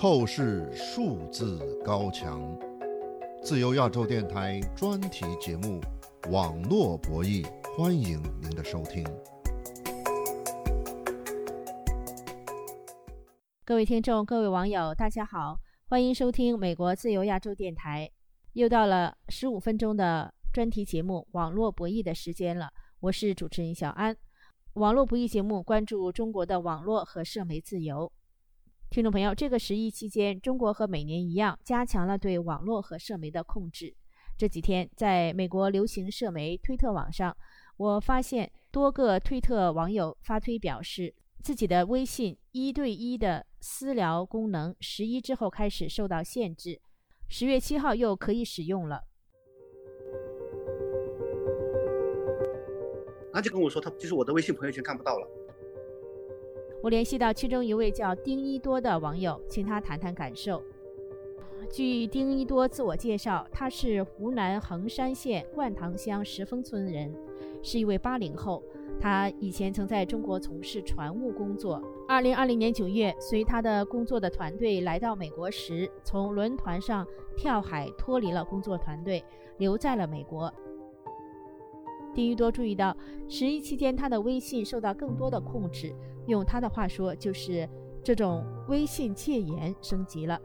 透视数字高墙，自由亚洲电台专题节目《网络博弈》，欢迎您的收听。各位听众、各位网友，大家好，欢迎收听美国自由亚洲电台。又到了十五分钟的专题节目《网络博弈》的时间了，我是主持人小安。网络博弈节目关注中国的网络和社媒自由。听众朋友，这个十一期间，中国和每年一样加强了对网络和社媒的控制。这几天，在美国流行社媒推特网上，我发现多个推特网友发推表示，自己的微信一对一的私聊功能十一之后开始受到限制，十月七号又可以使用了。他就跟我说，他就是我的微信朋友圈看不到了。我联系到其中一位叫丁一多的网友，请他谈谈感受。据丁一多自我介绍，他是湖南衡山县灌塘乡石峰村人，是一位八零后。他以前曾在中国从事船务工作。二零二零年九月，随他的工作的团队来到美国时，从轮船上跳海脱离了工作团队，留在了美国。丁一多注意到，十一期间他的微信受到更多的控制。用他的话说，就是这种微信戒严升级了。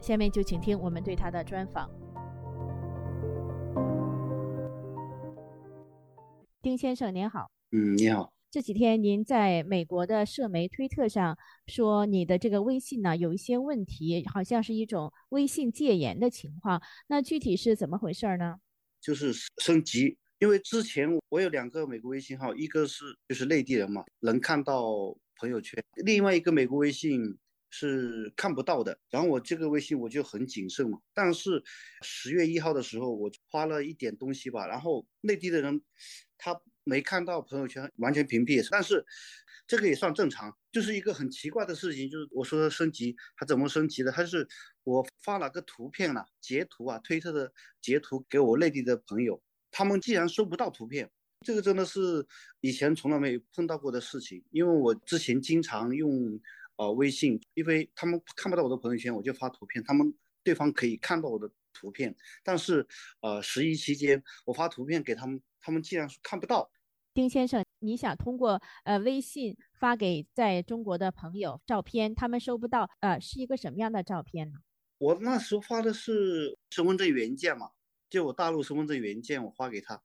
下面就请听我们对他的专访。丁先生您好，嗯，你好。这几天您在美国的社媒推特上说，你的这个微信呢有一些问题，好像是一种微信戒严的情况。那具体是怎么回事呢？就是升级。因为之前我有两个美国微信号，一个是就是内地人嘛，能看到朋友圈；另外一个美国微信是看不到的。然后我这个微信我就很谨慎嘛。但是十月一号的时候，我发了一点东西吧，然后内地的人他没看到朋友圈，完全屏蔽。但是这个也算正常，就是一个很奇怪的事情，就是我说升级，他怎么升级的？他是我发了个图片了，截图啊，推特的截图给我内地的朋友。他们既然收不到图片，这个真的是以前从来没有碰到过的事情。因为我之前经常用呃微信，因为他们看不到我的朋友圈，我就发图片，他们对方可以看到我的图片。但是呃十一期间我发图片给他们，他们竟然看不到。丁先生，你想通过呃微信发给在中国的朋友照片，他们收不到，呃是一个什么样的照片呢？我那时候发的是身份证原件嘛。就我大陆身份证原件，我发给他，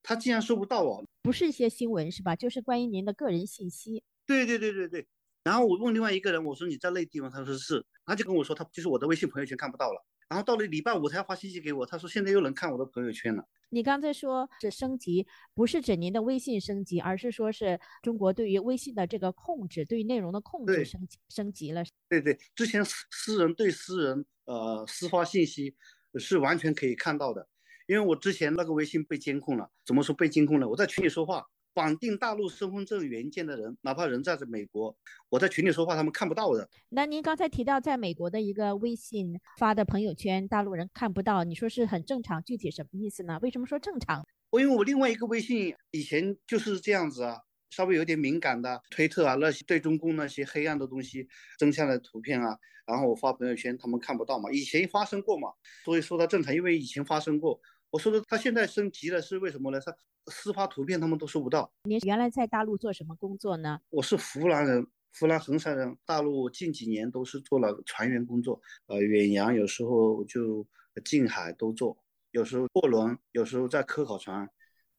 他竟然收不到哦。不是一些新闻是吧？就是关于您的个人信息。对对对对对。然后我问另外一个人，我说你在内地吗？他说是。他就跟我说，他就是我的微信朋友圈看不到了。然后到了礼拜五才发信息给我，他说现在又能看我的朋友圈了。你刚才说这升级，不是指您的微信升级，而是说是中国对于微信的这个控制，对于内容的控制升级升级了。对对，之前私私人对私人呃私发信息。是完全可以看到的，因为我之前那个微信被监控了。怎么说被监控了？我在群里说话，绑定大陆身份证原件的人，哪怕人在这美国，我在群里说话，他们看不到的。那您刚才提到在美国的一个微信发的朋友圈，大陆人看不到，你说是很正常，具体什么意思呢？为什么说正常？我因为我另外一个微信以前就是这样子啊。稍微有点敏感的推特啊，那些对中共那些黑暗的东西、真相的图片啊，然后我发朋友圈，他们看不到嘛。以前发生过嘛，所以说它正常，因为以前发生过。我说的，他现在升级了是为什么呢？他私发图片他们都收不到。您原来在大陆做什么工作呢？我是湖南人，湖南衡山人。大陆近几年都是做了船员工作，呃，远洋有时候就近海都做，有时候货轮，有时候在科考船。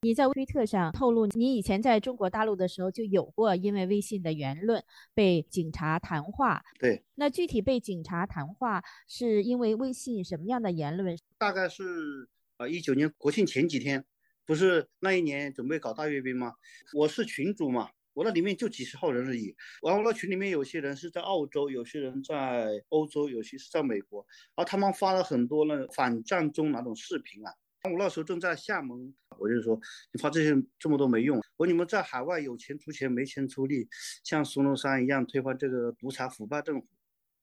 你在推特上透露，你以前在中国大陆的时候就有过因为微信的言论被警察谈话。对，那具体被警察谈话是因为微信什么样的言论？大概是呃一九年国庆前几天，不是那一年准备搞大阅兵吗？我是群主嘛，我那里面就几十号人而已。然后那群里面有些人是在澳洲，有些人在欧洲，有些是在美国，然后他们发了很多那反战中那种视频啊。我那时候正在厦门，我就说你发这些这么多没用。我你们在海外有钱出钱，没钱出力，像孙中山一样推翻这个独裁腐败政府。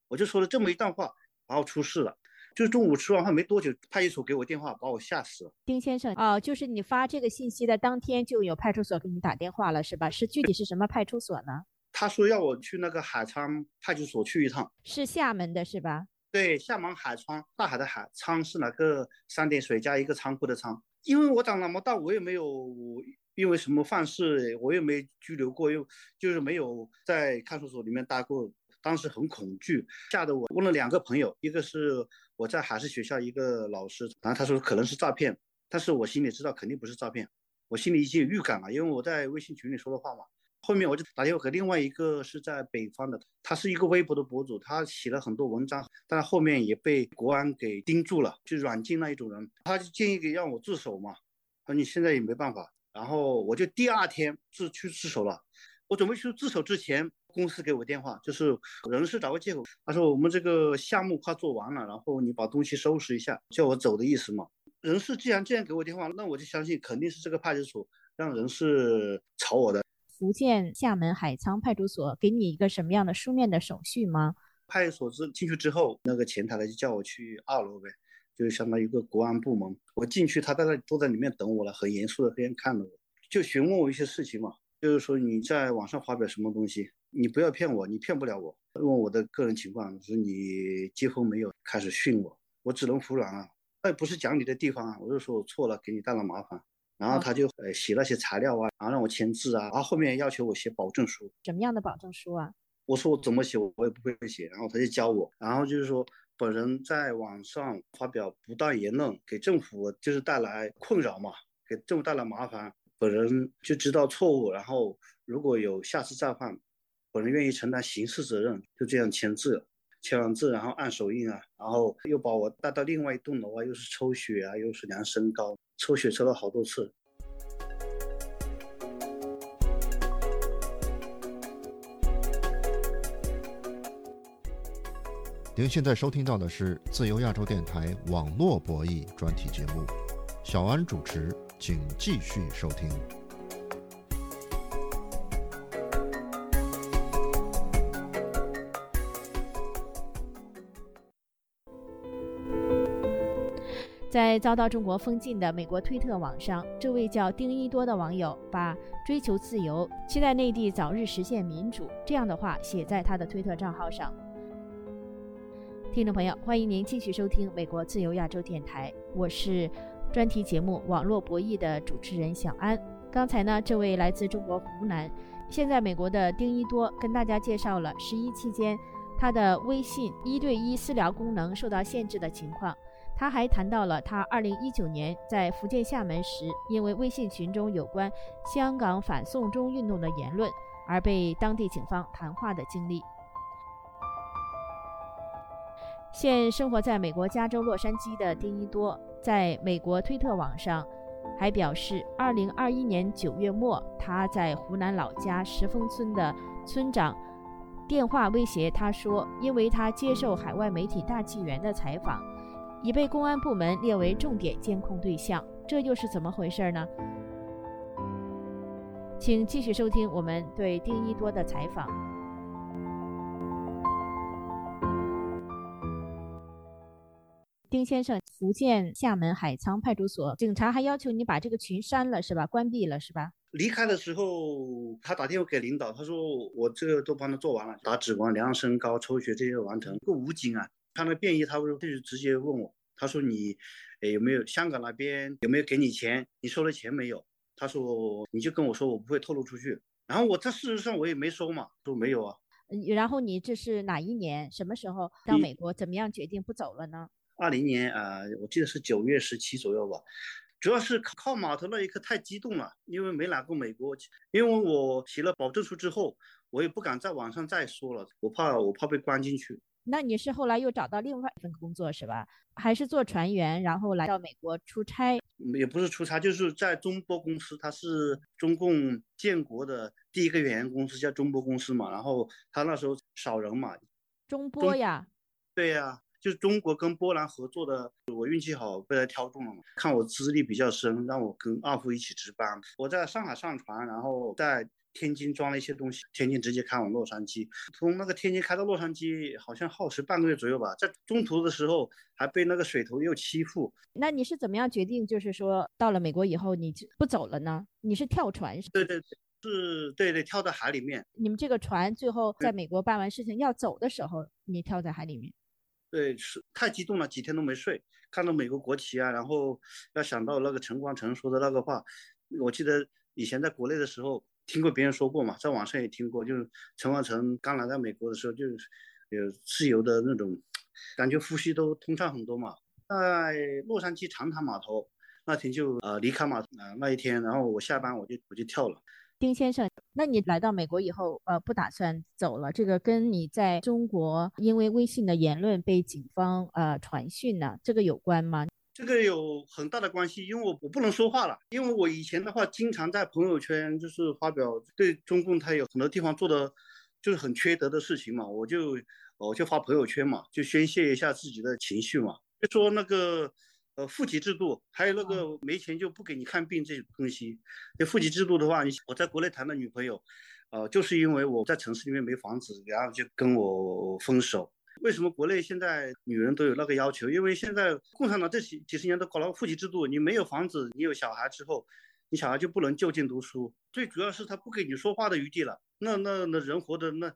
我就说了这么一段话，然后出事了。就中午吃完饭没多久，派出所给我电话，把我吓死了。丁先生，哦，就是你发这个信息的当天就有派出所给你打电话了，是吧？是具体是什么派出所呢？他说要我去那个海沧派出所去一趟，是厦门的是吧？对，厦门海沧，大海的海，沧是哪个三点水加一个仓库的仓？因为我长那么大，我也没有因为什么犯事，我也没拘留过，又就是没有在看守所里面待过。当时很恐惧，吓得我问了两个朋友，一个是我在海事学校一个老师，然后他说可能是诈骗，但是我心里知道肯定不是诈骗，我心里已经有预感了，因为我在微信群里说的话嘛。后面我就打电话给另外一个是在北方的，他是一个微博的博主，他写了很多文章，但是后面也被国安给盯住了，就软禁那一种人，他就建议给让我自首嘛，说你现在也没办法，然后我就第二天自去自首了，我准备去自首之前。公司给我电话，就是人事找个借口，他说我们这个项目快做完了，然后你把东西收拾一下，叫我走的意思嘛。人事既然这样给我电话，那我就相信肯定是这个派出所让人事炒我的。福建厦门海沧派出所给你一个什么样的书面的手续吗？派出所之进去之后，那个前台的就叫我去二楼呗，就相当于一个国安部门。我进去，他在那坐在里面等我了，很严肃的这样看着我，就询问我一些事情嘛，就是说你在网上发表什么东西。你不要骗我，你骗不了我。问我的个人情况，说你结婚没有？开始训我，我只能服软了。那不是讲你的地方啊，我就说我错了，给你带来麻烦。然后他就呃写那些材料啊，然后让我签字啊，然后后面要求我写保证书。什么样的保证书啊？我说我怎么写，我也不会写。然后他就教我，然后就是说本人在网上发表不当言论，给政府就是带来困扰嘛，给政府带来麻烦，本人就知道错误，然后如果有下次再犯。本人愿意承担刑事责任，就这样签字，签完字，然后按手印啊，然后又把我带到另外一栋楼啊，又是抽血啊，又是量身高，抽血抽了好多次。您现在收听到的是自由亚洲电台网络博弈专题节目，小安主持，请继续收听。在遭到中国封禁的美国推特网上，这位叫丁一多的网友把追求自由、期待内地早日实现民主这样的话写在他的推特账号上。听众朋友，欢迎您继续收听美国自由亚洲电台，我是专题节目《网络博弈》的主持人小安。刚才呢，这位来自中国湖南、现在美国的丁一多跟大家介绍了十一期间他的微信一对一私聊功能受到限制的情况。他还谈到了他2019年在福建厦门时，因为微信群中有关香港反送中运动的言论而被当地警方谈话的经历。现生活在美国加州洛杉矶的丁一多，在美国推特网上还表示，2021年9月末，他在湖南老家石峰村的村长电话威胁他说，因为他接受海外媒体大纪元的采访。已被公安部门列为重点监控对象，这又是怎么回事呢？请继续收听我们对丁一多的采访。丁先生，福建厦门海沧派出所警察还要求你把这个群删了，是吧？关闭了，是吧？离开的时候，他打电话给领导，他说我这个都帮他做完了，打指纹、量身高、抽血这些完成。个武警啊，看到便衣，他就直接问我。他说你，有没有香港那边有没有给你钱？你收了钱没有？他说你就跟我说，我不会透露出去。然后我这事实上我也没收嘛，说没有啊。然后你这是哪一年？什么时候到美国？怎么样决定不走了呢？二零年啊，我记得是九月十七左右吧。主要是靠码头那一刻太激动了，因为没来过美国。因为我写了保证书之后，我也不敢在网上再说了，我怕我怕被关进去。那你是后来又找到另外一份工作是吧？还是做船员，然后来到美国出差？也不是出差，就是在中波公司，它是中共建国的第一个远洋公司，叫中波公司嘛。然后他那时候少人嘛。中波呀？对呀，就是中国跟波兰合作的。我运气好，被他挑中了嘛。看我资历比较深，让我跟二副一起值班。我在上海上船，然后在。天津装了一些东西，天津直接开往洛杉矶，从那个天津开到洛杉矶，好像耗时半个月左右吧。在中途的时候还被那个水头又欺负。那你是怎么样决定，就是说到了美国以后你不走了呢？你是跳船？对对对，是对对，跳到海里面。你们这个船最后在美国办完事情要走的时候，你跳在海里面。对，是太激动了，几天都没睡，看到美国国旗啊，然后要想到那个陈光诚说的那个话，我记得以前在国内的时候听过别人说过嘛，在网上也听过，就是陈光诚刚来到美国的时候，就是有自由的那种感觉，呼吸都通畅很多嘛。在洛杉矶长滩码头那天就呃离开码头啊那一天，然后我下班我就我就跳了。丁先生，那你来到美国以后，呃，不打算走了？这个跟你在中国因为微信的言论被警方呃传讯呢，这个有关吗？这个有很大的关系，因为我我不能说话了，因为我以前的话经常在朋友圈就是发表对中共他有很多地方做的就是很缺德的事情嘛，我就我就发朋友圈嘛，就宣泄一下自己的情绪嘛，就说那个。呃，户籍制度，还有那个没钱就不给你看病这种东西。那户籍制度的话，你我在国内谈的女朋友，呃，就是因为我在城市里面没房子，然后就跟我分手。为什么国内现在女人都有那个要求？因为现在共产党这几几十年都搞了户籍制度，你没有房子，你有小孩之后，你小孩就不能就近读书。最主要是他不给你说话的余地了。那那那人活的那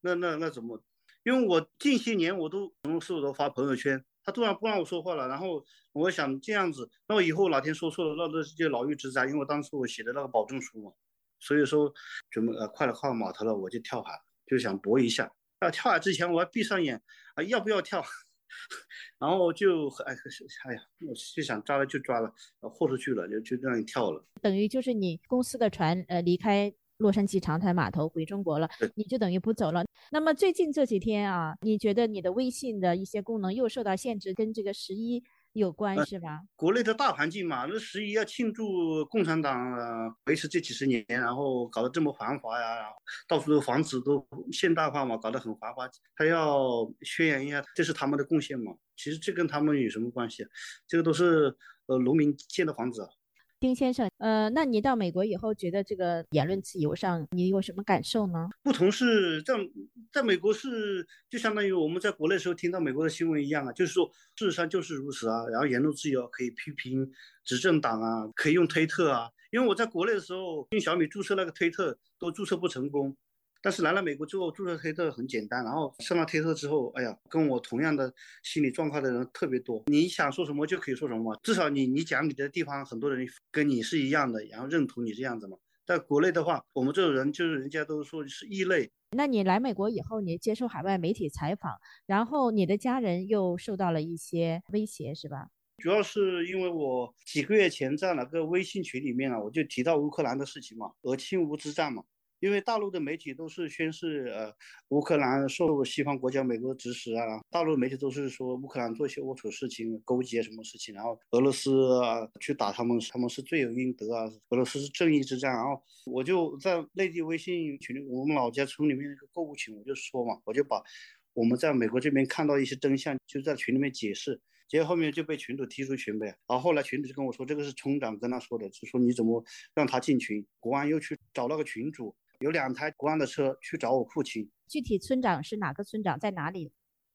那那那怎么？因为我近些年我都什么事都发朋友圈。他突然不让我说话了，然后我想这样子，那我以后哪天说错了，那这就牢狱之灾。因为我当时我写的那个保证书嘛，所以说准备呃快了靠码头了，我就跳海，就想搏一下。啊，跳海之前我要闭上眼啊，要不要跳？然后就哎哎呀，我就想抓了就抓了，豁出去了，就就让你跳了。等于就是你公司的船呃离开。洛杉矶长滩码头回中国了，你就等于不走了。那么最近这几天啊，你觉得你的微信的一些功能又受到限制，跟这个十一有关是吧？国内的大环境嘛，那十一要庆祝共产党维持这几十年，然后搞得这么繁华呀，然后到处的房子都现代化嘛，搞得很繁华，他要宣扬一下这是他们的贡献嘛。其实这跟他们有什么关系？这个都是呃农民建的房子。丁先生，呃，那你到美国以后，觉得这个言论自由上你有什么感受呢？不同是在在美国是就相当于我们在国内时候听到美国的新闻一样啊，就是说事实上就是如此啊。然后言论自由可以批评执政党啊，可以用推特啊。因为我在国内的时候用小米注册那个推特都注册不成功。但是来了美国之后，注册推特很简单，然后上了推特之后，哎呀，跟我同样的心理状况的人特别多。你想说什么就可以说什么，至少你你讲你的地方，很多人跟你是一样的，然后认同你这样子嘛。在国内的话，我们这种人就是人家都说是异类。那你来美国以后，你接受海外媒体采访，然后你的家人又受到了一些威胁，是吧？主要是因为我几个月前在那个微信群里面啊，我就提到乌克兰的事情嘛，俄侵乌之战嘛。因为大陆的媒体都是宣示，呃，乌克兰受西方国家、美国的指使啊，大陆媒体都是说乌克兰做一些龌龊事情、勾结什么事情，然后俄罗斯啊去打他们，他们是罪有应得啊，俄罗斯是正义之战。然后我就在内地微信群里，我们老家村里面那个购物群，我就说嘛，我就把我们在美国这边看到一些真相，就在群里面解释。结果后面就被群主踢出群呗，然后后来群主就跟我说，这个是村长跟他说的，就说你怎么让他进群？国安又去找那个群主。有两台国安的车去找我父亲。具体村长是哪个村长，在哪里？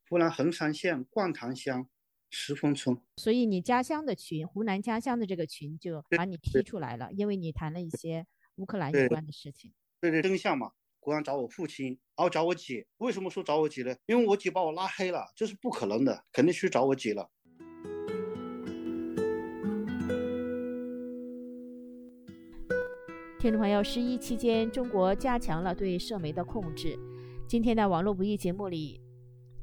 湖南衡山县灌塘乡石峰村。所以你家乡的群，湖南家乡的这个群就把你踢出来了，因为你谈了一些乌克兰有关的事情。对对，真相嘛。国安找我父亲，然后找我姐。为什么说找我姐呢？因为我姐把我拉黑了，这是不可能的，肯定去找我姐了。听众朋友，十一期间，中国加强了对社媒的控制。今天的网络不易节目里，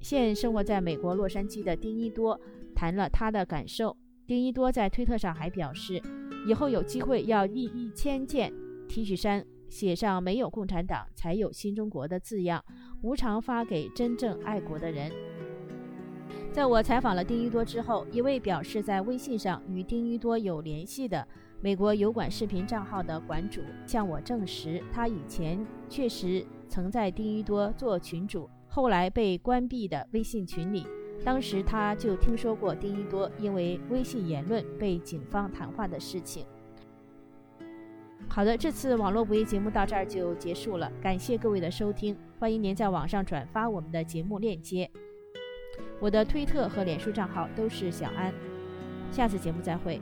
现生活在美国洛杉矶的丁一多谈了他的感受。丁一多在推特上还表示，以后有机会要印一千件 T 恤衫，写上“没有共产党才有新中国”的字样，无偿发给真正爱国的人。在我采访了丁一多之后，一位表示在微信上与丁一多有联系的。美国油管视频账号的馆主向我证实，他以前确实曾在丁一多做群主，后来被关闭的微信群里。当时他就听说过丁一多因为微信言论被警方谈话的事情。好的，这次网络不易节目到这儿就结束了，感谢各位的收听，欢迎您在网上转发我们的节目链接。我的推特和脸书账号都是小安，下次节目再会。